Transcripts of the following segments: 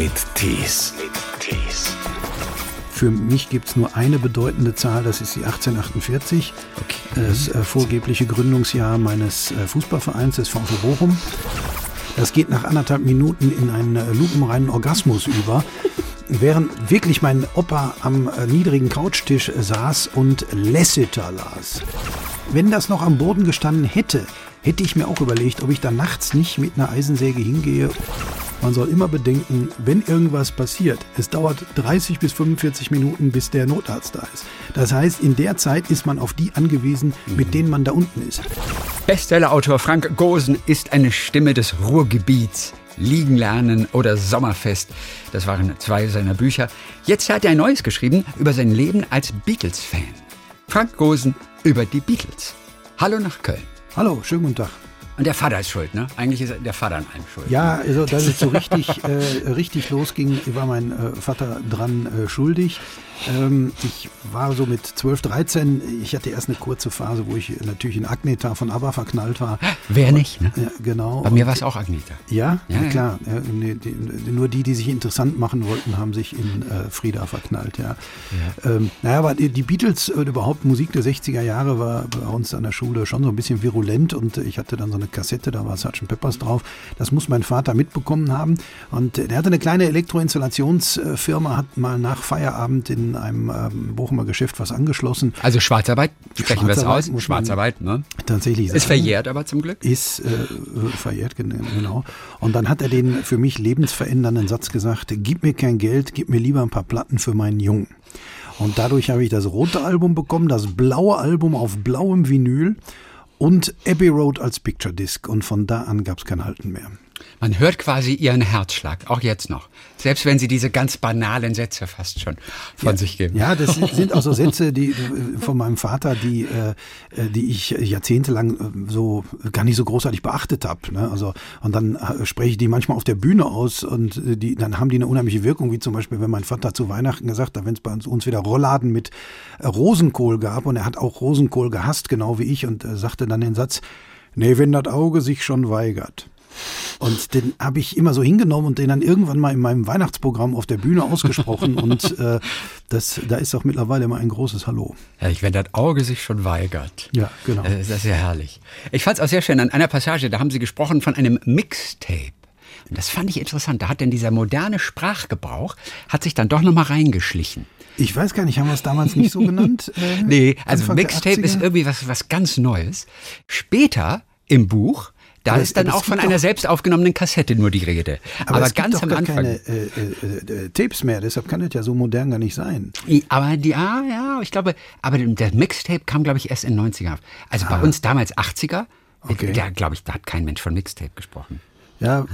mit Tees. Für mich gibt es nur eine bedeutende Zahl, das ist die 1848. Okay. Das äh, vorgebliche Gründungsjahr meines äh, Fußballvereins des VfB Bochum. Das geht nach anderthalb Minuten in einen äh, lupenreinen Orgasmus über, während wirklich mein Opa am äh, niedrigen Couchtisch äh, saß und Lassiter las. Wenn das noch am Boden gestanden hätte, hätte ich mir auch überlegt, ob ich da nachts nicht mit einer Eisensäge hingehe. Man soll immer bedenken, wenn irgendwas passiert, es dauert 30 bis 45 Minuten, bis der Notarzt da ist. Das heißt, in der Zeit ist man auf die angewiesen, mit denen man da unten ist. Bestsellerautor Frank Gosen ist eine Stimme des Ruhrgebiets. Liegen lernen oder Sommerfest. Das waren zwei seiner Bücher. Jetzt hat er ein neues geschrieben über sein Leben als Beatles-Fan. Frank Gosen über die Beatles. Hallo nach Köln. Hallo, schönen guten Tag. Und der Vater ist schuld, ne? Eigentlich ist der Vater an allem schuld. Ja, also dass es so richtig, äh, richtig losging, war mein äh, Vater dran äh, schuldig. Ähm, ich war so mit 12, 13, ich hatte erst eine kurze Phase, wo ich natürlich in Agneta von ABBA verknallt war. Wer nicht, ne? Ja, genau. Bei mir war es auch Agneta. Ja, Ja, ja, ja. klar. Ja, die, die, nur die, die sich interessant machen wollten, haben sich in äh, Frieda verknallt. Ja. Ähm, naja, aber die, die Beatles und überhaupt Musik der 60er Jahre war bei uns an der Schule schon so ein bisschen virulent und ich hatte dann so eine Kassette, da war Sgt. Peppers drauf. Das muss mein Vater mitbekommen haben. Und der hatte eine kleine Elektroinstallationsfirma, hat mal nach Feierabend in einem ähm, Bochumer Geschäft was angeschlossen. Also Schwarzarbeit, sprechen wir es aus. Schwarzarbeit, ne? Tatsächlich. Ist sagen. verjährt aber zum Glück. ist äh, verjährt, gen- genau. Und dann hat er den für mich lebensverändernden Satz gesagt, gib mir kein Geld, gib mir lieber ein paar Platten für meinen Jungen. Und dadurch habe ich das rote Album bekommen, das blaue Album auf blauem Vinyl und Abbey Road als Picture Disc. Und von da an gab es kein Halten mehr. Man hört quasi ihren Herzschlag, auch jetzt noch. Selbst wenn sie diese ganz banalen Sätze fast schon von sich geben. Ja, das sind- auch so Sätze, die äh, von meinem Vater, die, äh, äh, die ich jahrzehntelang so gar nicht so großartig beachtet habe. Ne? Also und dann spreche ich die manchmal auf der Bühne aus und die, dann haben die eine unheimliche Wirkung, wie zum Beispiel, wenn mein Vater zu Weihnachten gesagt hat, wenn es bei uns, wieder Rollladen mit Rosenkohl gab und er hat auch Rosenkohl gehasst, genau wie ich, und sagte dann den Satz: Nee, wenn das Auge sich schon weigert. Und den habe ich immer so hingenommen und den dann irgendwann mal in meinem Weihnachtsprogramm auf der Bühne ausgesprochen. und äh, das, da ist auch mittlerweile immer ein großes Hallo. Herrlich, wenn das Auge sich schon weigert. Ja, genau. Das ist ja herrlich. Ich fand es auch sehr schön, an einer Passage, da haben Sie gesprochen von einem Mixtape. Und das fand ich interessant. Da hat denn dieser moderne Sprachgebrauch, hat sich dann doch nochmal reingeschlichen. Ich weiß gar nicht, haben wir es damals nicht so genannt? Äh, Nee, also Anfang Mixtape ist 80er? irgendwie was, was ganz Neues. Später im Buch, da Aber ist es- dann aber es auch von gibt einer selbst aufgenommenen Kassette nur die Rede. Aber, es gibt ganz doch am Anfang. keine äh, äh, äh, Tapes mehr, deshalb kann das ja so modern gar nicht sein. Aber die, ja, ja, ich glaube, aber der Mixtape kam, glaube ich, erst in den 90er. Also bei uns damals 80er, Okay. da glaube ich, da hat kein Mensch von Mixtape gesprochen. Ja,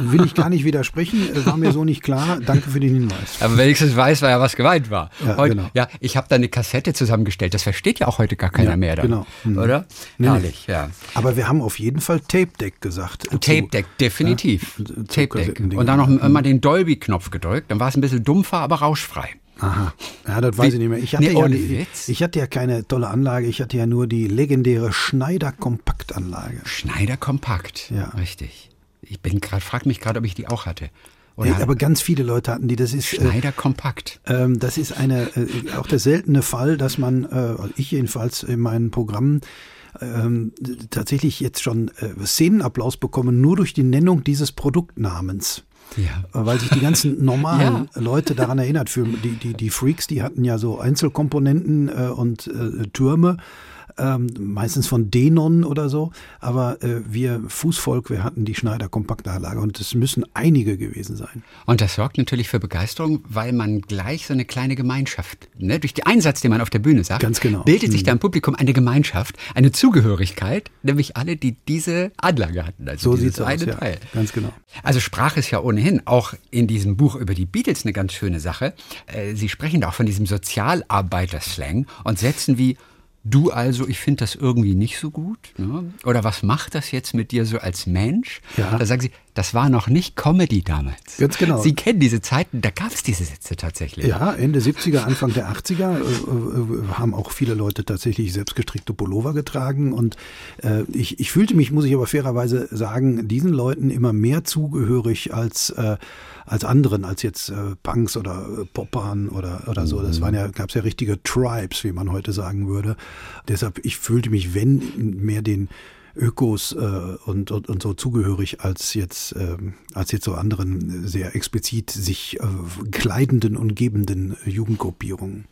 will ich gar nicht widersprechen, war mir so nicht klar. Danke für den Hinweis. Aber wenigstens weiß man ja, was gemeint war. Ja, Heute, genau. ja ich habe da eine Kassette zusammengestellt. Das versteht ja auch heute gar keiner Ja, mehr. Dann, genau. Mhm. Oder? Nee, Herrlich, ja. Aber wir haben auf jeden Fall Tape Deck gesagt. äh, Tape Deck, definitiv. Ja, Tape Deck. Und dann noch immer den Dolby-Knopf gedrückt. Dann war es ein bisschen dumpfer, aber rauschfrei. Aha, ja, das weiß ich nicht mehr. Ich hatte, Nee, ja Witz. ich hatte ja keine tolle Anlage, ich hatte ja nur die legendäre Schneider Kompaktanlage. Schneider Kompakt. Ja. Richtig. Ich bin gerade, frag mich gerade, ob ich die auch hatte. Oder Ja, aber ganz viele Leute hatten die. Das ist, äh, Schneider Kompakt. ähm, das ist eine, äh, auch der seltene Fall, dass man, äh, ich jedenfalls in meinen Programmen ähm, tatsächlich jetzt schon äh, Szenenapplaus bekomme, nur durch die Nennung dieses Produktnamens. Ja. Äh, Weil sich die ganzen normalen Ja. Leute daran erinnert fühlen. Die, die, die Freaks, die hatten ja so Einzelkomponenten äh, und äh, Türme, ähm, meistens von Denon oder so. Aber äh, wir Fußvolk, wir hatten die Schneider Kompaktanlage und es müssen einige gewesen sein. Und das sorgt natürlich für Begeisterung, weil man gleich so eine kleine Gemeinschaft, ne, durch den Einsatz, den man auf der Bühne sagt, Ganz genau. bildet sich Mhm. da im Publikum eine Gemeinschaft, eine Zugehörigkeit, nämlich alle, die diese Anlage hatten. Also So dieses sieht's aus, ja. Ganz genau. Also Sprache ist ja ohnehin auch in diesem Buch über die Beatles eine ganz schöne Sache. Äh, Sie sprechen da auch von diesem Sozialarbeiterslang und Sätzen wie Du also, ich finde das irgendwie nicht so gut. Ne? Oder was macht das jetzt mit dir so als Mensch? Ja. Da sagen Sie, das war noch nicht Comedy damals. Ganz genau. Sie kennen diese Zeiten, da gab es diese Sätze tatsächlich. Ja, Ende 70er, Anfang der 80er äh, äh, haben auch viele Leute tatsächlich selbstgestrickte Pullover getragen. Und äh, ich, ich fühlte mich, muss ich aber fairerweise sagen, diesen Leuten immer mehr zugehörig als äh, als anderen, als jetzt äh, Punks oder äh, Poppern oder, oder so. Das waren ja, gab es ja richtige Tribes, wie man heute sagen würde. Deshalb, ich fühlte mich, wenn, mehr den Ökos äh, und, und, und so zugehörig als jetzt, äh, als jetzt so anderen sehr explizit sich äh, kleidenden und gebenden Jugendgruppierungen.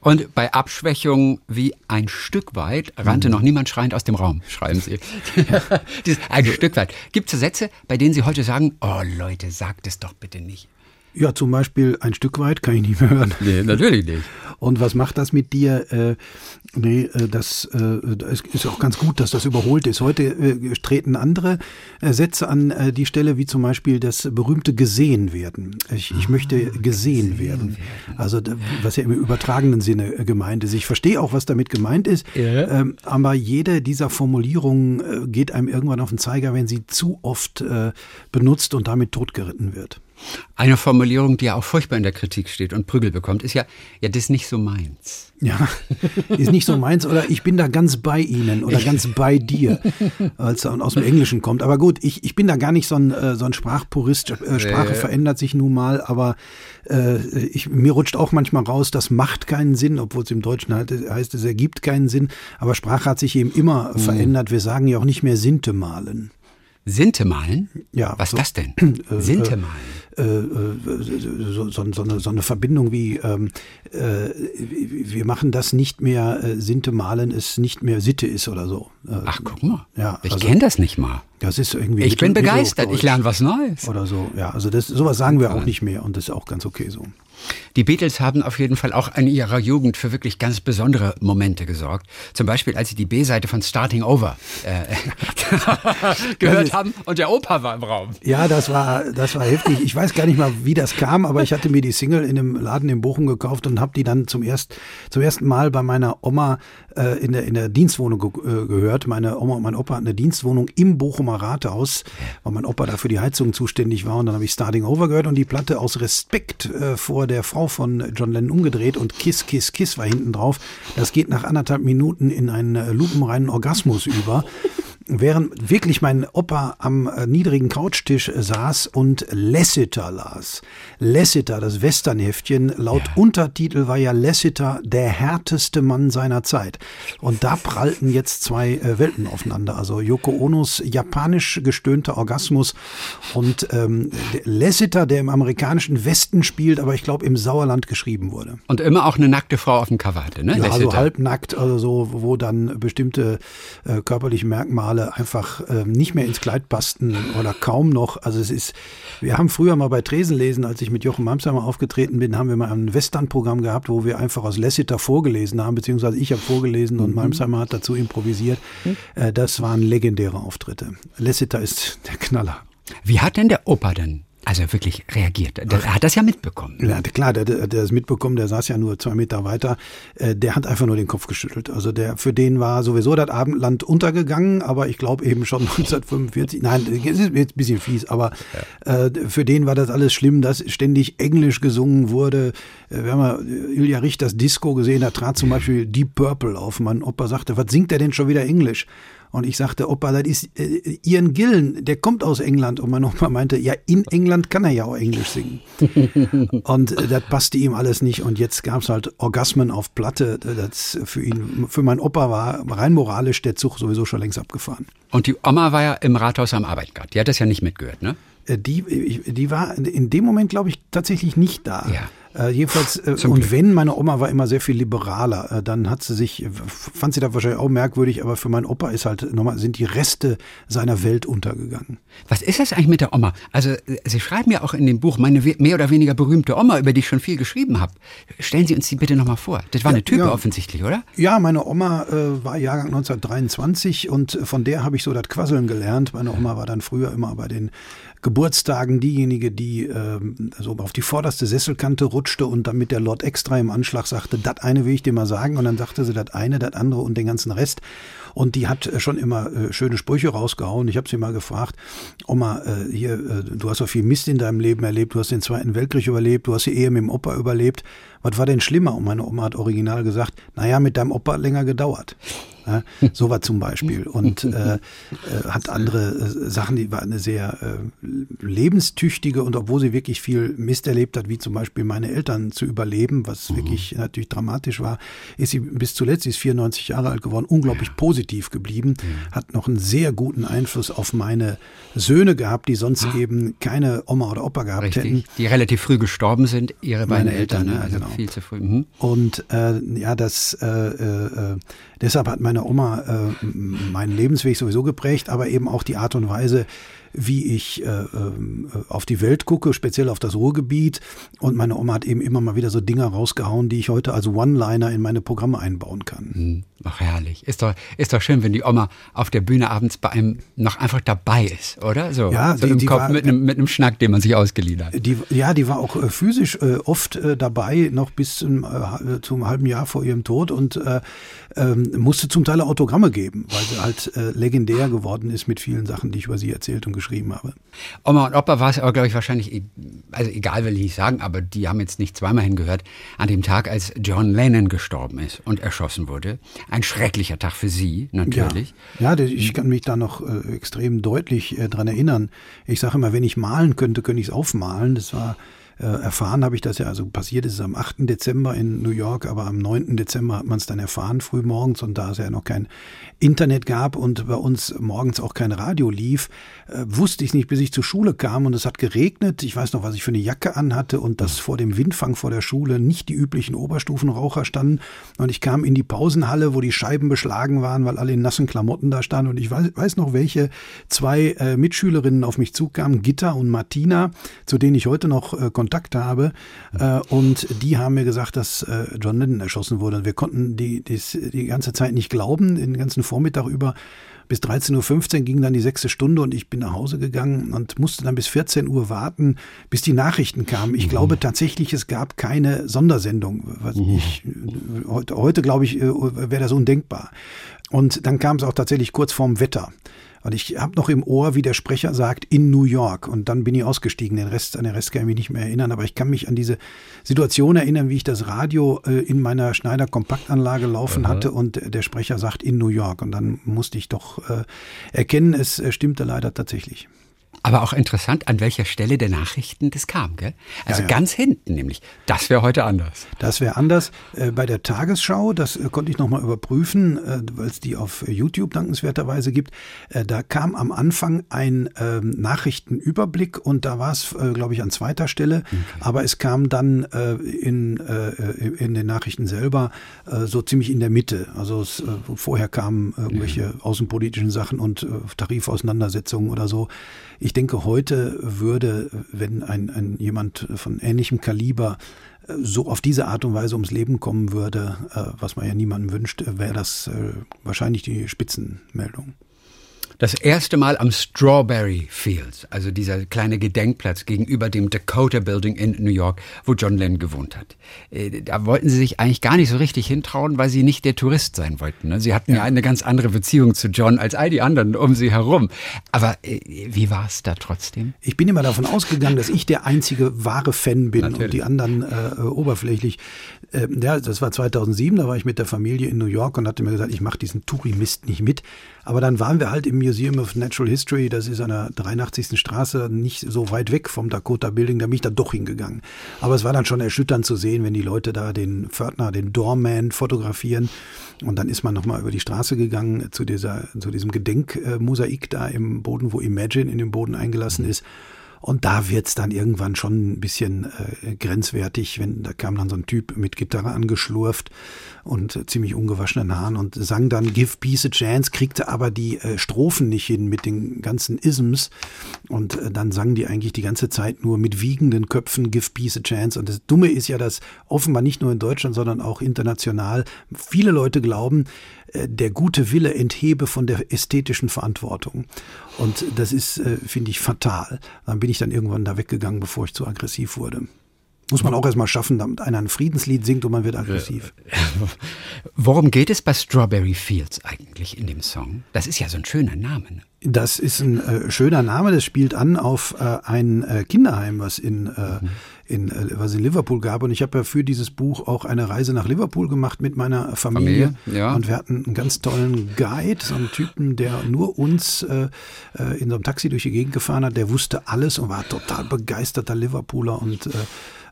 Und bei Abschwächung wie ein Stück weit rannte mhm. noch niemand schreiend aus dem Raum, schreiben Sie. Dieses ein Stück weit. Gibt es Sätze, bei denen Sie heute sagen, oh Leute, sagt es doch bitte nicht? Ja, zum Beispiel ein Stück weit kann ich nicht mehr hören. Nee, natürlich nicht. Und was macht das mit dir? Äh, nee, äh, das äh, ist auch ganz gut, dass das überholt ist. Heute äh, treten andere äh, Sätze an äh, die Stelle, wie zum Beispiel das berühmte gesehen werden. Ich, ich möchte ah, gesehen, gesehen werden. werden. Also was ja im übertragenen Sinne äh, gemeint ist. Ich verstehe auch, was damit gemeint ist. Ja. Ähm, aber jede dieser Formulierungen geht einem irgendwann auf den Zeiger, wenn sie zu oft benutzt und damit totgeritten wird. Eine Formulierung, die ja auch furchtbar in der Kritik steht und Prügel bekommt, ist ja, ja, das ist nicht so meins. Ja, ist nicht so meins oder ich bin da ganz bei Ihnen oder ganz bei dir, als aus dem Englischen kommt. Aber gut, ich, ich bin da gar nicht so ein, äh, so ein Sprachpurist. Äh, Sprache äh. verändert sich nun mal, aber äh, ich, mir rutscht auch manchmal raus, das macht keinen Sinn, obwohl es im Deutschen halt heißt, es ergibt keinen Sinn. Aber Sprache hat sich eben immer mhm. verändert. Wir sagen ja auch nicht mehr Sinte malen. Sinte malen? Ja. Was so, ist das denn? Äh, Sinte malen. Äh, äh, so, so, so, eine, so eine Verbindung wie ähm, äh, wir machen das nicht mehr, Sinte malen ist nicht mehr Sitte ist oder so. Ach, guck mal. Ja, ich also, kenne das nicht mal. Das ist irgendwie. Ich bin begeistert, ich lerne was Neues. Oder so, ja. Also das, sowas sagen wir auch nicht mehr und das ist auch ganz okay so. Die Beatles haben auf jeden Fall auch in ihrer Jugend für wirklich ganz besondere Momente gesorgt. Zum Beispiel, als sie die B-Seite von Starting Over äh, gehört haben und der Opa war im Raum. Ja, das war, das war heftig. Ich weiß gar nicht mal, wie das kam, aber ich hatte mir die Single in einem Laden in Bochum gekauft und habe die dann zum, erst, zum ersten Mal bei meiner Oma äh, in, der, in der Dienstwohnung ge äh, gehört. Meine Oma und mein Opa hatten eine Dienstwohnung im Bochumer Rathaus, weil mein Opa da für die Heizung zuständig war. Und dann habe ich Starting Over gehört und die Platte aus Respekt äh, vor der Frau von John Lennon umgedreht und Kiss, Kiss, Kiss war hinten drauf. Das geht nach anderthalb Minuten in einen äh, lupenreinen Orgasmus über während wirklich mein Opa am äh, niedrigen Couchtisch saß und Lassiter las. Lassiter, das Westernheftchen, laut ja. Untertitel war ja Lassiter der härteste Mann seiner Zeit. Und da prallten jetzt zwei äh, Welten aufeinander. Also Yoko Onos japanisch gestöhnter Orgasmus und ähm, Lassiter, der im amerikanischen Westen spielt, aber ich glaube im Sauerland geschrieben wurde. Und immer auch eine nackte Frau auf dem Cover hatte, ne? Ja, also halbnackt, also so, wo dann bestimmte äh, körperliche Merkmale Male einfach äh, nicht mehr ins Kleid passten oder kaum noch. Also es ist, wir haben früher mal bei Tresenlesen, als ich mit Jochen Mamsheimer aufgetreten bin, haben wir mal ein Western-Programm gehabt, wo wir einfach aus Lassiter vorgelesen haben, beziehungsweise ich habe vorgelesen und mhm. Mamsheimer hat dazu improvisiert. Mhm. Äh, das waren legendäre Auftritte. Lassiter ist der Knaller. Wie hat denn der Opa denn also wirklich reagiert. Der, er hat das ja mitbekommen. Ja, klar, der, der, der ist mitbekommen, der saß ja nur zwei Meter weiter. Äh, der hat einfach nur den Kopf geschüttelt. Also der für den war sowieso das Abendland untergegangen, aber ich glaube eben schon 1945. Nein, es ist jetzt ein bisschen fies, aber ja. äh, für den war das alles schlimm, dass ständig Englisch gesungen wurde. Äh, wir haben ja Ilja Richters Disco gesehen, da trat zum Beispiel Deep Purple auf. Mein Opa sagte, was singt der denn schon wieder Englisch? Und ich sagte, Opa, das ist äh, Ian Gillen, der kommt aus England. Und mein Opa meinte, ja, in England kann er ja auch Englisch singen. und äh, das passte ihm alles nicht. Und jetzt gab es halt Orgasmen auf Platte. Das für ihn, für meinen Opa war rein moralisch der Zug sowieso schon längst abgefahren. Und die Oma war ja im Rathaus am Arbeitgrad. Die hat das ja nicht mitgehört, ne? Äh, die, die war in dem Moment, glaube ich, tatsächlich nicht da. Ja. Äh, jedenfalls, äh, und Glück. wenn, meine Oma war immer sehr viel liberaler, äh, dann hat sie sich, fand sie das wahrscheinlich auch merkwürdig, aber für meinen Opa ist halt nochmal, sind die Reste seiner Welt untergegangen. Was ist das eigentlich mit der Oma? Also, äh, Sie schreiben ja auch in dem Buch meine mehr oder weniger berühmte Oma, über die ich schon viel geschrieben habe. Stellen Sie uns die bitte nochmal vor. Das war ja, eine Type ja. offensichtlich, oder? Ja, meine Oma äh, war Jahrgang 1923 und von der habe ich so das Quasseln gelernt. Meine Oma war dann früher immer bei den Geburtstagen diejenige, die äh, so auf die vorderste Sesselkante rutschte und dann mit der Lord Extra im Anschlag sagte, das eine will ich dir mal sagen. Und dann sagte sie das eine, das andere und den ganzen Rest. Und die hat schon immer äh, schöne Sprüche rausgehauen. Ich habe sie mal gefragt, Oma, äh, hier, äh, du hast doch viel Mist in deinem Leben erlebt, du hast den Zweiten Weltkrieg überlebt, du hast die Ehe mit dem Opa überlebt. Was war denn schlimmer? Und meine Oma hat original gesagt, naja, mit deinem Opa hat länger gedauert. Ja, so war zum Beispiel. Und äh, äh, hat andere äh, Sachen, die war eine sehr äh, lebenstüchtige und obwohl sie wirklich viel Mist erlebt hat, wie zum Beispiel meine Eltern zu überleben, was mhm. wirklich natürlich dramatisch war, ist sie bis zuletzt, sie ist 94 Jahre alt geworden, unglaublich positiv geblieben, mhm. hat noch einen sehr guten Einfluss auf meine Söhne gehabt, die sonst ah. eben keine Oma oder Opa gehabt Richtig. hätten. Die relativ früh gestorben sind, ihre beiden meine Eltern, Eltern ne? also genau. Viel zu früh. Mhm. Und äh, ja, das äh, äh, deshalb hat meine Oma äh, meinen Lebensweg sowieso geprägt, aber eben auch die Art und Weise, wie ich äh, äh, auf die Welt gucke, speziell auf das Ruhrgebiet. Und meine Oma hat eben immer mal wieder so Dinge rausgehauen, die ich heute als One-Liner in meine Programme einbauen kann. Hm, ach herrlich. Ist doch, ist doch schön, wenn die Oma auf der Bühne abends bei einem noch einfach dabei ist, oder? So, ja, so die, im die Kopf war, mit, einem, mit einem Schnack, den man sich ausgeliehen hat. Die, ja, die war auch äh, physisch äh, oft äh, dabei, noch bis zum, äh, zum halben Jahr vor ihrem Tod und äh, ähm, musste zum Teil Autogramme geben, weil sie halt legendär geworden ist mit vielen Sachen, die ich über sie erzählt und geschrieben habe. Oma und Opa war es aber, glaube ich, wahrscheinlich, e-, also egal will ich nicht sagen, aber die haben jetzt nicht zweimal hingehört, an dem Tag, als John Lennon gestorben ist und erschossen wurde. Ein schrecklicher Tag für Sie, natürlich. Ja, ja ich kann mich da noch äh, extrem deutlich äh, dran erinnern. Ich sage immer, wenn ich malen könnte, könnte ich es aufmalen. Das war äh, erfahren habe ich das ja, also passiert ist es am 8. Dezember in New York, aber am 9. Dezember hat man es dann erfahren, früh morgens, und da es ja noch kein Internet gab und bei uns morgens auch kein Radio lief, äh, wusste ich nicht, bis ich zur Schule kam und es hat geregnet. Ich weiß noch, was ich für eine Jacke anhatte und dass vor dem Windfang vor der Schule nicht die üblichen Oberstufenraucher standen. Und ich kam in die Pausenhalle, wo die Scheiben beschlagen waren, weil alle in nassen Klamotten da standen. Und ich weiß, weiß noch, welche zwei äh, Mitschülerinnen auf mich zukamen, Gitta und Martina, zu denen ich heute noch äh, Kontakt habe. Äh, und die haben mir gesagt, dass äh, John Lennon erschossen wurde. Und wir konnten die, die, die ganze Zeit nicht glauben, den ganzen Vormittag über. Bis 13.15 Uhr ging dann die sechste Stunde und ich bin nach Hause gegangen und musste dann bis 14 Uhr warten, bis die Nachrichten kamen. Ich mhm. glaube tatsächlich, es gab keine Sondersendung. Mhm. ich, heute, heute glaube ich, äh, wäre das undenkbar. Und dann kam es auch tatsächlich kurz vorm Wetter. Und ich habe noch im Ohr, wie der Sprecher sagt, in New York. Und dann bin ich ausgestiegen. Den Rest, an den Rest kann ich mich nicht mehr erinnern. Aber ich kann mich an diese Situation erinnern, wie ich das Radio äh, in meiner Schneider Kompaktanlage laufen Aha. hatte und der Sprecher sagt in New York. Und dann musste ich doch äh, erkennen, es äh, stimmte leider tatsächlich. Aber auch interessant, an welcher Stelle der Nachrichten das kam, gell? Also ja, ja. ganz hinten nämlich. Das wäre heute anders. Das wäre anders. Äh, bei der Tagesschau, das äh, konnte ich nochmal überprüfen, äh, weil es die auf YouTube dankenswerterweise gibt. Da kam am Anfang ein ähm, Nachrichtenüberblick und da war es, glaube ich, an zweiter Stelle. Okay. Aber es kam dann in, in den Nachrichten selber so ziemlich in der Mitte. Also es, vorher kamen irgendwelche ja. außenpolitischen Sachen und Tarifauseinandersetzungen oder so. Ich denke, heute würde, wenn ein, ein jemand von ähnlichem Kaliber äh, so auf diese Art und Weise ums Leben kommen würde, äh, was man ja niemandem wünscht, wäre das äh, wahrscheinlich die Spitzenmeldung. Das erste Mal am Strawberry Fields, also dieser kleine Gedenkplatz gegenüber dem Dakota Building in New York, wo John Lennon gewohnt hat. Äh, da wollten sie sich eigentlich gar nicht so richtig hintrauen, weil sie nicht der Tourist sein wollten. Ne? Sie hatten ja, ja eine ganz andere Beziehung zu John als all die anderen um sie herum. Aber äh, wie war es da trotzdem? Ich bin immer davon ausgegangen, dass ich der einzige wahre Fan bin Natürlich. und die anderen äh, oberflächlich. Äh, ja, das war 2007, da war ich mit der Familie in New York und hatte mir gesagt, ich mache diesen Touri-Mist nicht mit. Aber dann waren wir halt im Museum of Natural History, das ist an der 83. Straße, nicht so weit weg vom Dakota Building, da bin ich dann doch hingegangen. Aber es war dann schon erschütternd zu sehen, wenn die Leute da den Pförtner, den Doorman fotografieren. Und dann ist man nochmal über die Straße gegangen zu dieser, zu diesem Gedenkmosaik da im Boden, wo Imagine in den Boden eingelassen ist. Und da wird's dann irgendwann schon ein bisschen äh, grenzwertig, wenn da kam dann so ein Typ mit Gitarre angeschlurft und äh, ziemlich ungewaschenen Haaren und sang dann Give Peace a Chance, kriegte aber die äh, Strophen nicht hin mit den ganzen Isms. Und äh, dann sangen die eigentlich die ganze Zeit nur mit wiegenden Köpfen Give Peace a Chance und das Dumme ist ja, dass offenbar nicht nur in Deutschland, sondern auch international viele Leute glauben, der gute Wille enthebe von der ästhetischen Verantwortung. Und das ist, äh, finde ich, fatal. Dann bin ich dann irgendwann da weggegangen, bevor ich zu aggressiv wurde. Muss man auch erstmal schaffen, damit einer ein Friedenslied singt und man wird aggressiv. Worum geht es bei Strawberry Fields eigentlich in dem Song? Das ist ja so ein schöner Name. Ne? Das ist ein äh, schöner Name, das spielt an auf äh, ein äh, Kinderheim, was in, äh, mhm. in, äh, was in Liverpool gab. Und ich habe ja für dieses Buch auch eine Reise nach Liverpool gemacht mit meiner Familie. Familie ja. Und wir hatten einen ganz tollen Guide, so einen Typen, der nur uns äh, äh in so einem Taxi durch die Gegend gefahren hat. Der wusste alles und war total begeisterter Liverpooler und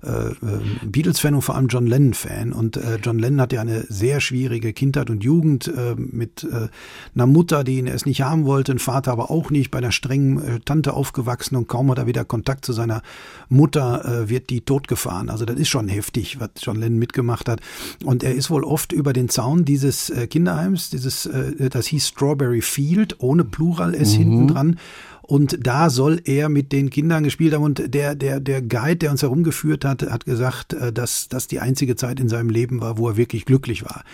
äh, äh, äh, Beatles-Fan und vor allem John Lennon-Fan. Und äh, John Lennon hat ja eine sehr schwierige Kindheit und Jugend äh, mit äh, einer Mutter, die ihn erst nicht haben wollte, ein Vater aber auch nicht, bei einer strengen äh, Tante aufgewachsen und kaum hat er wieder Kontakt zu seiner Mutter, äh, wird die totgefahren. Also das ist schon heftig, was John Lennon mitgemacht hat. Und er ist wohl oft über den Zaun dieses Kinderheims, dieses, das hieß Strawberry Field, ohne Plural S mhm. hinten dran und da soll er mit den Kindern gespielt haben. Und der, der, der Guide, der uns herumgeführt hat, hat gesagt, äh, dass das die einzige Zeit in seinem Leben war, wo er wirklich glücklich war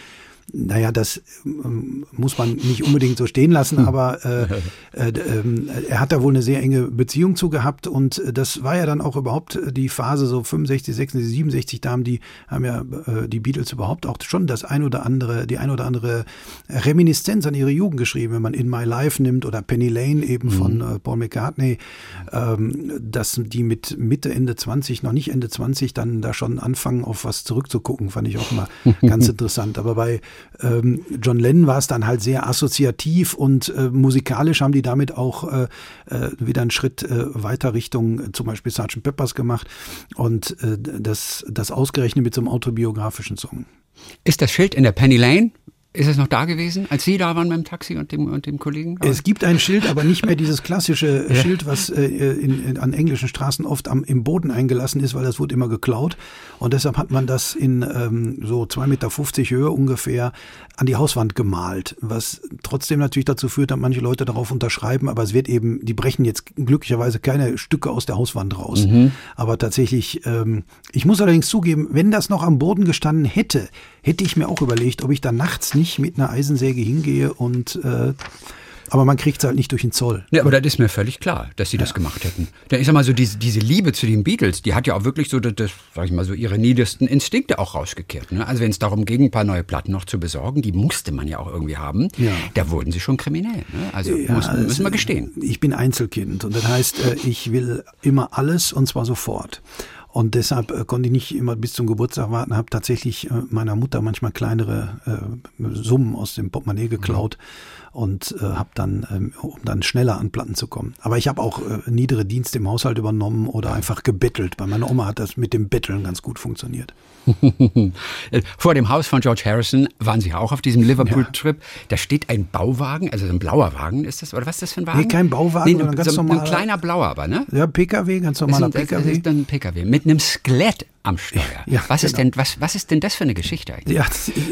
naja, das ähm, muss man nicht unbedingt so stehen lassen, hm. aber äh, äh, äh, er hat da wohl eine sehr enge Beziehung zu gehabt und äh, das war ja dann auch überhaupt die Phase so 65, 66, 67, da haben die, haben ja äh, die Beatles überhaupt auch schon das ein oder andere, die ein oder andere Reminiszenz an ihre Jugend geschrieben, wenn man In My Life nimmt oder Penny Lane eben mhm. von äh, Paul McCartney, ähm, dass die mit Mitte, Ende 20, noch nicht Ende 20, dann da schon anfangen, auf was zurückzugucken, fand ich auch immer ganz interessant. Aber bei ähm, John Lennon war es dann halt sehr assoziativ und äh, musikalisch haben die damit auch äh, äh, wieder einen Schritt äh, weiter Richtung äh, zum Beispiel Sgt. Peppers gemacht und äh, das, das ausgerechnet mit so einem autobiografischen Song. Ist das Schild in der Penny Lane ist es noch da gewesen, als Sie da waren mit dem Taxi und dem, und dem Kollegen? Es gibt ein Schild, aber nicht mehr dieses klassische ja. Schild, was äh, in, in, an englischen Straßen oft am, im Boden eingelassen ist, weil das wurde immer geklaut. Und deshalb hat man das in ähm, so 2,50 Meter Höhe ungefähr an die Hauswand gemalt, was trotzdem natürlich dazu führt, dass manche Leute darauf unterschreiben, aber es wird eben, die brechen jetzt glücklicherweise keine Stücke aus der Hauswand raus. Mhm. Aber tatsächlich, ähm, ich muss allerdings zugeben, wenn das noch am Boden gestanden hätte, hätte ich mir auch überlegt, ob ich da nachts nicht mit einer Eisensäge hingehe und äh, aber man kriegt es halt nicht durch den Zoll. Ja, aber das ist mir völlig klar, dass sie ja. das gemacht hätten. Denn ich sag mal so, diese, diese Liebe zu den Beatles, die hat ja auch wirklich so, das, das sag ich mal so, ihre niedersten Instinkte auch rausgekehrt. Ne? Also wenn es darum ging, ein paar neue Platten noch zu besorgen, die musste man ja auch irgendwie haben, ja. da wurden sie schon kriminell. Ne? Also ja, mussten, müssen wir gestehen. Ich bin Einzelkind und das heißt, äh, ich will immer alles und zwar sofort. Und deshalb äh, konnte ich nicht immer bis zum Geburtstag warten, habe tatsächlich äh, meiner Mutter manchmal kleinere äh, Summen aus dem Portemonnaie geklaut. Mhm und äh, habe dann, ähm, um dann schneller an Platten zu kommen. Aber ich habe auch äh, niedere Dienste im Haushalt übernommen oder einfach gebettelt. Bei meiner Oma hat das mit dem Betteln ganz gut funktioniert. Vor dem Haus von George Harrison waren Sie auch auf diesem Liverpool-Trip. Ja. Da steht ein Bauwagen, also ein blauer Wagen ist das, oder was ist das für ein Wagen? Nee, kein Bauwagen, nee, sondern ganz so, normal. Ein kleiner blauer aber, ne? Ja, PKW, ganz normaler das ist ein, PKW. Das ist ein PKW mit einem Skelett am Steuer. Ja, was, genau. ist denn, was, was ist denn das für eine Geschichte eigentlich? Ja,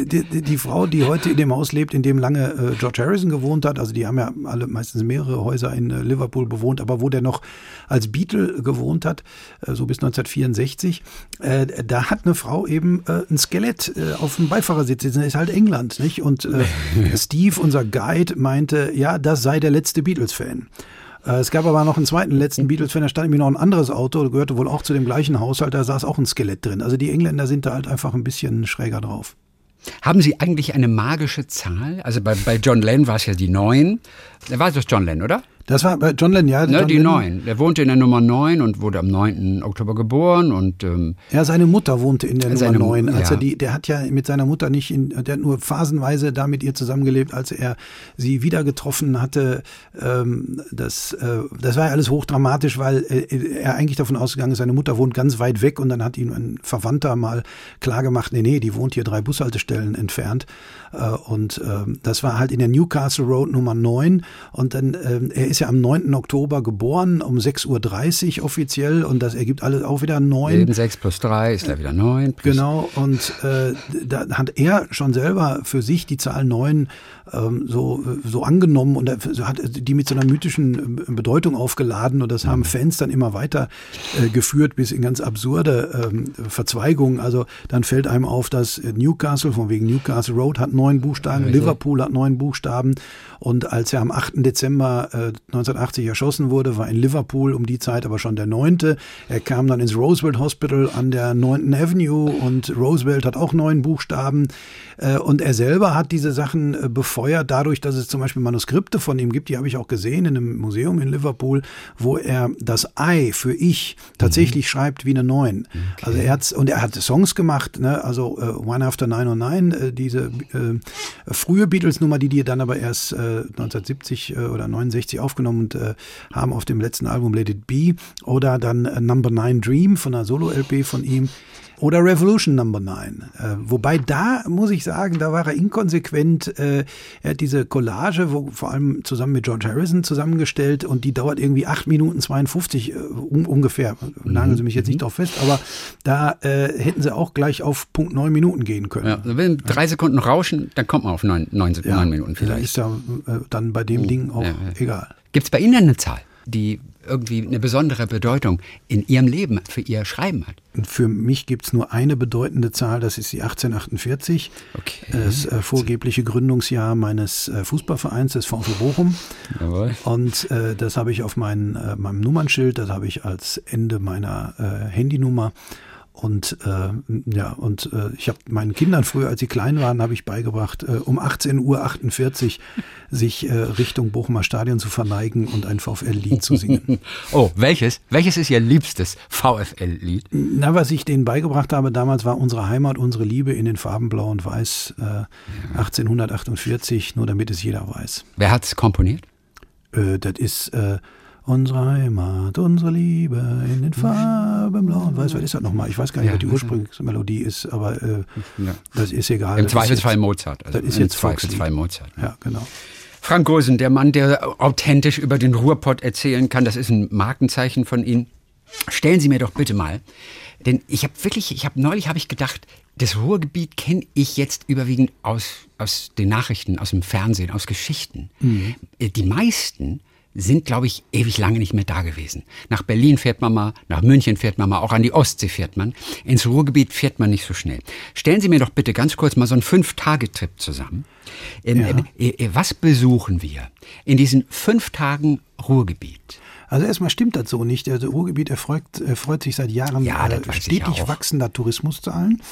die, die, die Frau, die heute in dem Haus lebt, in dem lange äh, George Harrison gewohnt hat, also die haben ja alle meistens mehrere Häuser in äh, Liverpool bewohnt, aber wo der noch als Beatle gewohnt hat, äh, so bis 1964, äh, da hat eine Frau eben äh, ein Skelett äh, auf dem Beifahrersitz sitzen. Das ist halt England, nicht? Und Steve, unser Guide, meinte, ja, das sei der letzte Beatles-Fan. Äh, es gab aber noch einen zweiten letzten. Beatles-Fan, da stand nämlich noch ein anderes Auto, gehörte wohl auch zu dem gleichen Haushalt, da saß auch ein Skelett drin. Also die Engländer sind da halt einfach ein bisschen schräger drauf. Haben Sie eigentlich eine magische Zahl? Also bei, bei John Lennon war es ja die neun. War es John Lennon, oder? Das war bei John Lennon, ja. Ne, John die neun. Der wohnte in der Nummer neun und wurde am 9. Oktober geboren und ähm, ja, seine Mutter wohnte in der Nummer neun. Also ja. die, der hat ja mit seiner Mutter nicht, in, der hat nur phasenweise da mit ihr zusammengelebt, als er sie wieder getroffen hatte. Ähm, das, äh, das war ja alles hochdramatisch, weil äh, er eigentlich davon ausgegangen ist, seine Mutter wohnt ganz weit weg und dann hat ihm ein Verwandter mal klargemacht, nee, nee, die wohnt hier drei Bushaltestellen entfernt. Äh, und äh, das war halt in der Newcastle Road Nummer neun und dann äh, er ist ist ja am 9. Oktober geboren, um 6.30 Uhr offiziell und das ergibt alles auch wieder 9. Eben 6 plus 3 ist gleich wieder 9. Genau, und äh, da hat er schon selber für sich die Zahl 9 ähm, so, so angenommen und hat die mit so einer mythischen äh, Bedeutung aufgeladen und das haben mhm. Fans dann immer weiter äh, geführt bis in ganz absurde ähm, Verzweigungen. Also dann fällt einem auf, dass Newcastle, von wegen Newcastle Road, hat neun Buchstaben, Liverpool hat neun Buchstaben und als er am 8. Dezember äh, 1980 erschossen wurde, war in Liverpool um die Zeit aber schon der neunte. Er kam dann ins Roosevelt Hospital an der 9. Avenue und Roosevelt hat auch neun Buchstaben. Äh, und er selber hat diese Sachen äh, befeuert, dadurch, dass es zum Beispiel Manuskripte von ihm gibt, die habe ich auch gesehen in einem Museum in Liverpool, wo er das I für ich tatsächlich mhm. schreibt wie eine Neun. Okay. Also er hat und er hat Songs gemacht, ne? also uh, One After 909, uh, diese uh, frühe Beatles-Nummer, die die dann aber erst 1970 oder 69 aufgenommen und haben auf dem letzten Album Let It Be oder dann Number Nine Dream von einer Solo-LP von ihm. Oder Revolution Number 9. Äh, wobei da muss ich sagen, da war er inkonsequent. Äh, er hat diese Collage, wo, vor allem zusammen mit George Harrison zusammengestellt und die dauert irgendwie 8 Minuten 52 äh, um, ungefähr. Nageln Sie mich jetzt nicht mhm. drauf fest, aber da äh, hätten sie auch gleich auf Punkt 9 Minuten gehen können. Ja, also wenn drei Sekunden rauschen, dann kommt man auf 9, 9, 9 ja, Minuten vielleicht. Ist ja äh, dann bei dem oh, Ding auch ja, egal. Gibt es bei Ihnen eine Zahl? die irgendwie eine besondere Bedeutung in ihrem Leben für ihr Schreiben hat? Für mich gibt es nur eine bedeutende Zahl, das ist die 1848, okay. das äh, vorgebliche Gründungsjahr meines äh, Fußballvereins, des VfB Bochum. Jawohl. Und äh, das habe ich auf mein, äh, meinem Nummernschild, das habe ich als Ende meiner äh, Handynummer. Und äh, ja, und äh, ich habe meinen Kindern früher, als sie klein waren, habe ich beigebracht, äh, um 18.48 Uhr sich äh, Richtung Bochumer Stadion zu verneigen und ein VfL-Lied zu singen. oh, welches? Welches ist Ihr liebstes VfL-Lied? Na, was ich denen beigebracht habe damals, war unsere Heimat, unsere Liebe in den Farben Blau und Weiß äh, 1848, nur damit es jeder weiß. Wer hat es komponiert? Äh, das ist äh, Unsere Heimat, unsere Liebe in den Farben blau und weiß. Was ist das nochmal? Ich weiß gar nicht, ja, was die ursprüngliche Melodie ist, aber äh, ja. das ist egal. Im Zweifelsfall jetzt, Mozart. Also das ist jetzt Zweifelsfall Mozart. Ja, genau. Frank Gosen, der Mann, der authentisch über den Ruhrpott erzählen kann, das ist ein Markenzeichen von Ihnen. Stellen Sie mir doch bitte mal, denn ich habe wirklich, ich habe neulich habe ich gedacht, das Ruhrgebiet kenne ich jetzt überwiegend aus, aus den Nachrichten, aus dem Fernsehen, aus Geschichten. Mhm. Die meisten sind, glaube ich, ewig lange nicht mehr da gewesen. Nach Berlin fährt man mal, nach München fährt man mal, auch an die Ostsee fährt man. Ins Ruhrgebiet fährt man nicht so schnell. Stellen Sie mir doch bitte ganz kurz mal so einen Fünf-Tage-Trip zusammen. Ähm, ja. äh, äh, was besuchen wir in diesen fünf Tagen Ruhrgebiet? Also erstmal stimmt das so nicht. Der Ruhrgebiet erfreut, erfreut sich seit Jahren ja, äh, stetig wachsender Tourismuszahlen.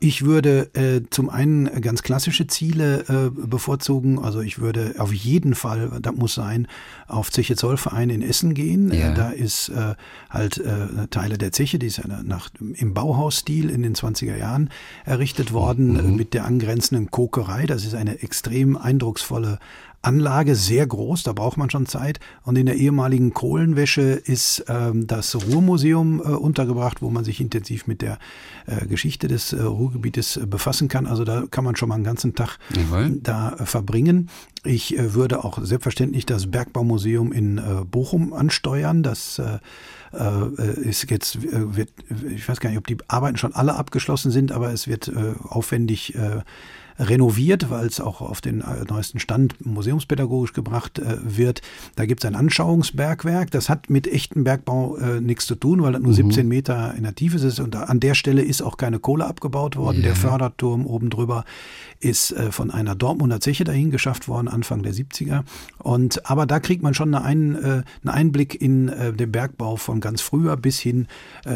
Ich würde äh, zum einen ganz klassische Ziele äh, bevorzugen. Also ich würde auf jeden Fall, das muss sein, auf Zeche Zollverein in Essen gehen. Ja. Äh, da ist äh, halt äh, Teile der Zeche, die ist ja nach, im Bauhausstil in den 20er Jahren errichtet worden, mhm. mit der angrenzenden Kokerei. Das ist eine extrem eindrucksvolle Anlage sehr groß, da braucht man schon Zeit. Und in der ehemaligen Kohlenwäsche ist ähm, das Ruhrmuseum äh, untergebracht, wo man sich intensiv mit der äh, Geschichte des äh, Ruhrgebietes äh, befassen kann. Also da kann man schon mal einen ganzen Tag Jawohl. da äh, verbringen. Ich äh, würde auch selbstverständlich das Bergbaumuseum in Bochum ansteuern. Das ist jetzt wird, ich weiß gar nicht, ob die Arbeiten schon alle abgeschlossen sind, aber es wird aufwendig renoviert, weil es auch auf den äh, neuesten Stand museumspädagogisch gebracht äh, wird. Da gibt es ein Anschauungsbergwerk. Das hat mit echtem Bergbau äh, nichts zu tun, weil das nur mhm. 17 Meter in der Tiefe ist. Und an der Stelle ist auch keine Kohle abgebaut worden. Yeah. Der Förderturm oben drüber ist äh, von einer Dortmunder Zeche dahin geschafft worden, Anfang der 70er. Und, aber da kriegt man schon einen, äh, einen Einblick in äh, den Bergbau von ganz früher bis hin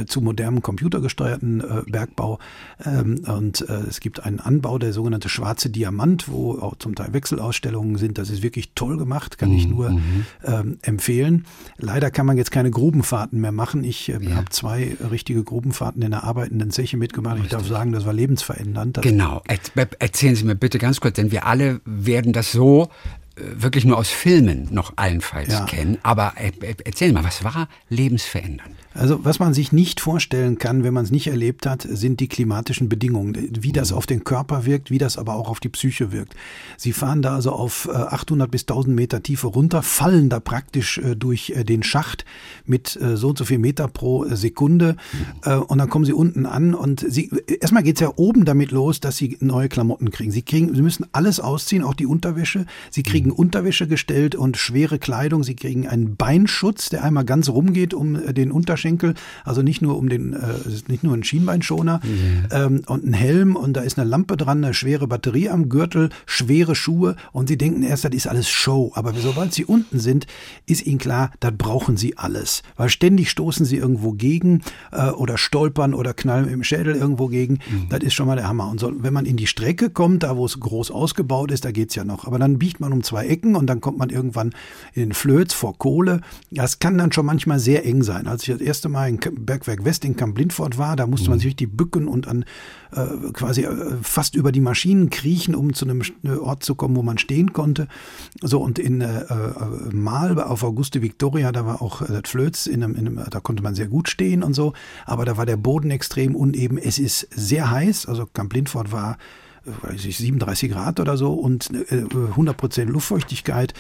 zu modernem computergesteuerten Bergbau. Ähm, und es gibt einen Anbau, der sogenannte schwarze Diamant, wo auch zum Teil Wechselausstellungen sind. Das ist wirklich toll gemacht, kann mhm. ich nur mhm. ähm, empfehlen. Leider kann man jetzt keine Grubenfahrten mehr machen. Ich äh, ja. habe zwei richtige Grubenfahrten in der arbeitenden Zeche mitgemacht. Richtig. Ich darf sagen, das war lebensverändernd. Das genau. Erzählen Sie mir bitte ganz kurz, denn wir alle werden das so äh, wirklich nur aus Filmen noch allenfalls ja. kennen. Aber erzähl mal, was war lebensverändernd? Also was man sich nicht vorstellen kann, wenn man es nicht erlebt hat, sind die klimatischen Bedingungen. Wie das auf den Körper wirkt, wie das aber auch auf die Psyche wirkt. Sie fahren da also auf 800 äh, bis 1000 Meter Tiefe runter, fallen da praktisch äh, durch den Schacht mit so und so viel Meter pro Sekunde und dann kommen sie unten an und sie, erstmal geht es ja oben damit los, dass sie neue Klamotten kriegen. Sie kriegen, sie müssen alles ausziehen, auch die Unterwäsche. Sie kriegen kriegen Unterwäsche gestellt und schwere Kleidung. Sie kriegen einen Beinschutz, der einmal ganz rumgeht um äh, den Unterschenkel Oberschenkel, also nicht nur um den, äh, nicht nur ein Schienbeinschoner yeah. ähm, und ein Helm und da ist eine Lampe dran, eine schwere Batterie am Gürtel, schwere Schuhe und sie denken erst, das ist alles Show. Aber sobald sie unten sind, ist ihnen klar, das brauchen sie alles. Weil ständig stoßen sie irgendwo gegen äh, oder stolpern oder knallen im Schädel irgendwo gegen. Mhm. Das ist schon mal der Hammer. Und so, wenn man in die Strecke kommt, da wo es groß ausgebaut ist, da geht's ja noch. Aber dann biegt man um zwei Ecken und dann kommt man irgendwann in den Flöz vor Kohle. Das kann dann schon manchmal sehr eng sein. Als ich das erste Mal in Bergwerk West in Kamp-Lindfort war, da musste mhm. man sich richtig bücken und an äh, quasi äh, fast über die Maschinen kriechen, um zu einem Ort zu kommen, wo man stehen konnte. So und in äh, äh Mal auf Auguste Victoria, da war auch äh, das Flöz, in einem, in einem, da konnte man sehr gut stehen und so, aber da war der Boden extrem uneben. Es ist sehr heiß, also Camp Lindfort war weiß ich, 37 Grad oder so und 100 Prozent Luftfeuchtigkeit.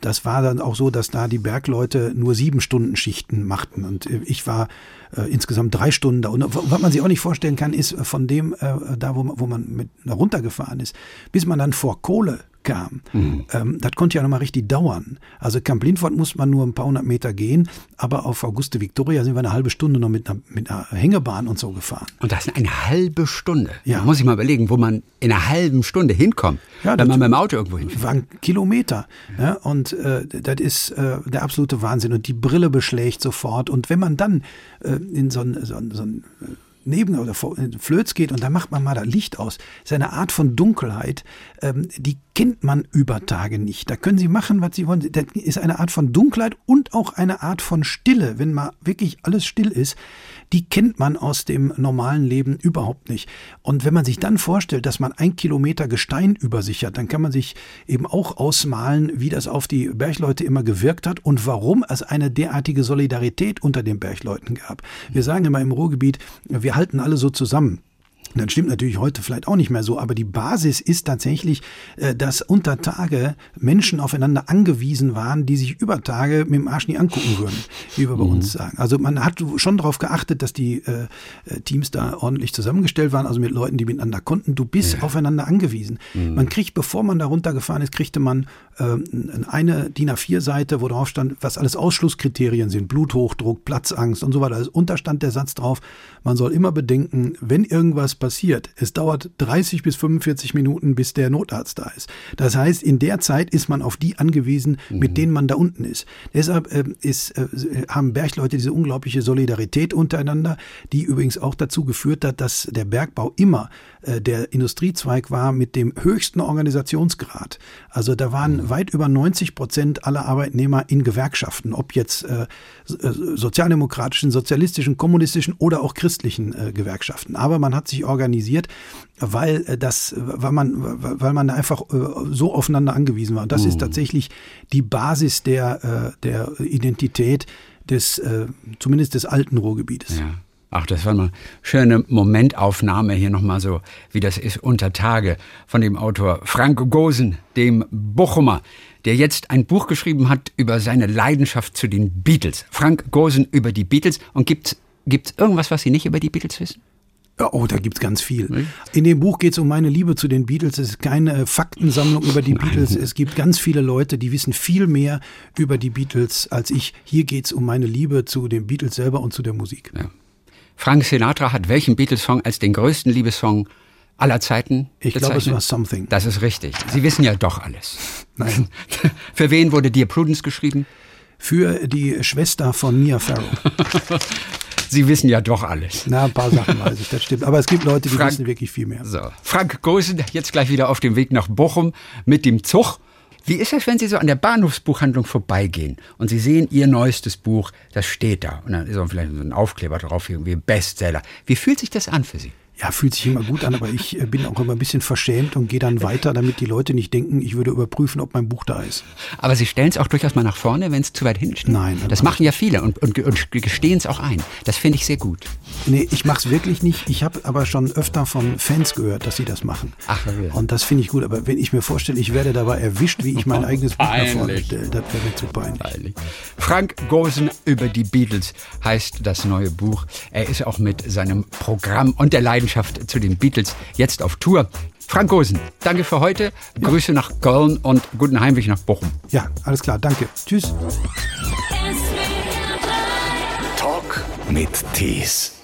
Das war dann auch so, dass da die Bergleute nur sieben Stunden Schichten machten und ich war äh, insgesamt drei Stunden da. Und was man sich auch nicht vorstellen kann, ist von dem, äh, da wo, wo man mit runtergefahren ist, bis man dann vor Kohle kam. Mhm. Ähm, das konnte ja nochmal richtig dauern. Also Camp Lindfort muss man nur ein paar hundert Meter gehen, aber auf Auguste Victoria sind wir eine halbe Stunde noch mit einer, mit einer Hängebahn und so gefahren. Und das ist eine halbe Stunde. Ja. Da muss ich mal überlegen, wo man in einer halben Stunde hinkommt, ja, wenn man mit dem Auto irgendwo hinfährt. Waren Kilometer. Ja, und äh, das ist äh, der absolute Wahnsinn. Und die Brille beschlägt sofort. Und wenn man dann äh, in so ein, so ein, so ein äh, neben oder Flöz geht und da macht man mal das Licht aus. Das ist eine Art von Dunkelheit, ähm, die kennt man über Tage nicht. Da können Sie machen, was Sie wollen. Das ist eine Art von Dunkelheit und auch eine Art von Stille, wenn mal wirklich alles still ist die kennt man aus dem normalen Leben überhaupt nicht. Und wenn man sich dann vorstellt, dass man ein Kilometer Gestein über sich hat, dann kann man sich eben auch ausmalen, wie das auf die Bergleute immer gewirkt hat und warum es eine derartige Solidarität unter den Bergleuten gab. Wir sagen immer im Ruhrgebiet, wir halten alle so zusammen. Das stimmt natürlich heute vielleicht auch nicht mehr so, aber die Basis ist tatsächlich, äh, dass unter Tage Menschen aufeinander angewiesen waren, die sich über Tage mit dem Arsch nie angucken würden, wie wir bei mhm. uns sagen. Also man hat schon darauf geachtet, dass die äh, äh, Teams da ordentlich zusammengestellt waren, also mit Leuten, die miteinander konnten. Du bist ja. aufeinander angewiesen. Mhm. Man kriegt, bevor man da runtergefahren ist, kriegte man äh, eine DIN A4-Seite, wo drauf stand, was alles Ausschlusskriterien sind, Bluthochdruck, Platzangst und so weiter. Also unterstand der Satz drauf, man soll immer bedenken, wenn irgendwas passiert, es dauert 30 bis 45 Minuten, bis der Notarzt da ist. Das heißt, in der Zeit ist man auf die angewiesen, mhm. mit denen man da unten ist. Deshalb äh, ist, äh, haben Bergleute diese unglaubliche Solidarität untereinander, die übrigens auch dazu geführt hat, dass der Bergbau immer äh, der Industriezweig war mit dem höchsten Organisationsgrad. Also da waren mhm. weit über 90 Prozent aller Arbeitnehmer in Gewerkschaften, ob jetzt äh, äh, sozialdemokratischen, sozialistischen, kommunistischen oder auch christlichen äh, Gewerkschaften. Aber man hat sich organisiert, weil äh, das, weil man, weil man einfach so aufeinander angewiesen war. Und das mhm. ist tatsächlich die Basis der, der Identität des, zumindest des alten Ruhrgebietes. Ja. Ach, das war eine schöne Momentaufnahme hier nochmal so, wie das ist unter Tage von dem Autor Frank Gosen, dem Bochumer, der jetzt ein Buch geschrieben hat über seine Leidenschaft zu den Beatles. Frank Gosen über die Beatles. Und gibt es irgendwas, was Sie nicht über die Beatles wissen? Oh, da gibt's ganz viel. In dem Buch geht's um meine Liebe zu den Beatles. Es ist keine Faktensammlung über die. Beatles. Es gibt ganz viele Leute, die wissen viel mehr über die Beatles als ich. Hier geht's um meine Liebe zu den Beatles selber und zu der Musik. Ja. Frank Sinatra hat welchen Beatles-Song als den größten Liebessong aller Zeiten Ich glaube, es war Something. Das ist richtig. Sie wissen ja doch alles. Nein. Für wen wurde Dear Prudence geschrieben? Für die Schwester von Mia Farrow. Sie wissen ja doch alles. Na, ein paar Sachen weiß ich, das stimmt. Aber es gibt Leute, die Frank, wissen wirklich viel mehr. So. Frank Gosen, jetzt gleich wieder auf dem Weg nach Bochum mit dem Zug. Wie ist das, wenn Sie so an der Bahnhofsbuchhandlung vorbeigehen und Sie sehen Ihr neuestes Buch, das steht da und dann ist auch vielleicht so ein Aufkleber drauf, irgendwie Bestseller. Wie fühlt sich das an für Sie? Ja, fühlt sich immer gut an, aber ich äh, bin auch immer ein bisschen verschämt und gehe dann weiter, damit die Leute nicht denken, ich würde überprüfen, ob mein Buch da ist. Aber Sie stellen es auch durchaus mal nach vorne, wenn es zu weit hinten steht. Nein. Das machen ja viele und, und, und gestehen es auch ein. Das finde ich sehr gut. Nee, ich mache es wirklich nicht. Ich habe aber schon öfter von Fans gehört, dass sie das machen. Ach, ja. Und das finde ich gut. Aber wenn ich mir vorstelle, ich werde dabei erwischt, wie ich mein eigenes Buch nach vorne stelle, das wäre mir zu peinlich. peinlich. Frank Gosen über die Beatles heißt das neue Buch. Er ist auch mit seinem Programm und der Leidenschaft zu den Beatles Beatles jetzt auf Tour. Frank Gosen, danke für heute. Ja. Grüße nach Köln und guten Heimweg nach Bochum. Ja, alles klar, danke. Tschüss. Talk mit Tees.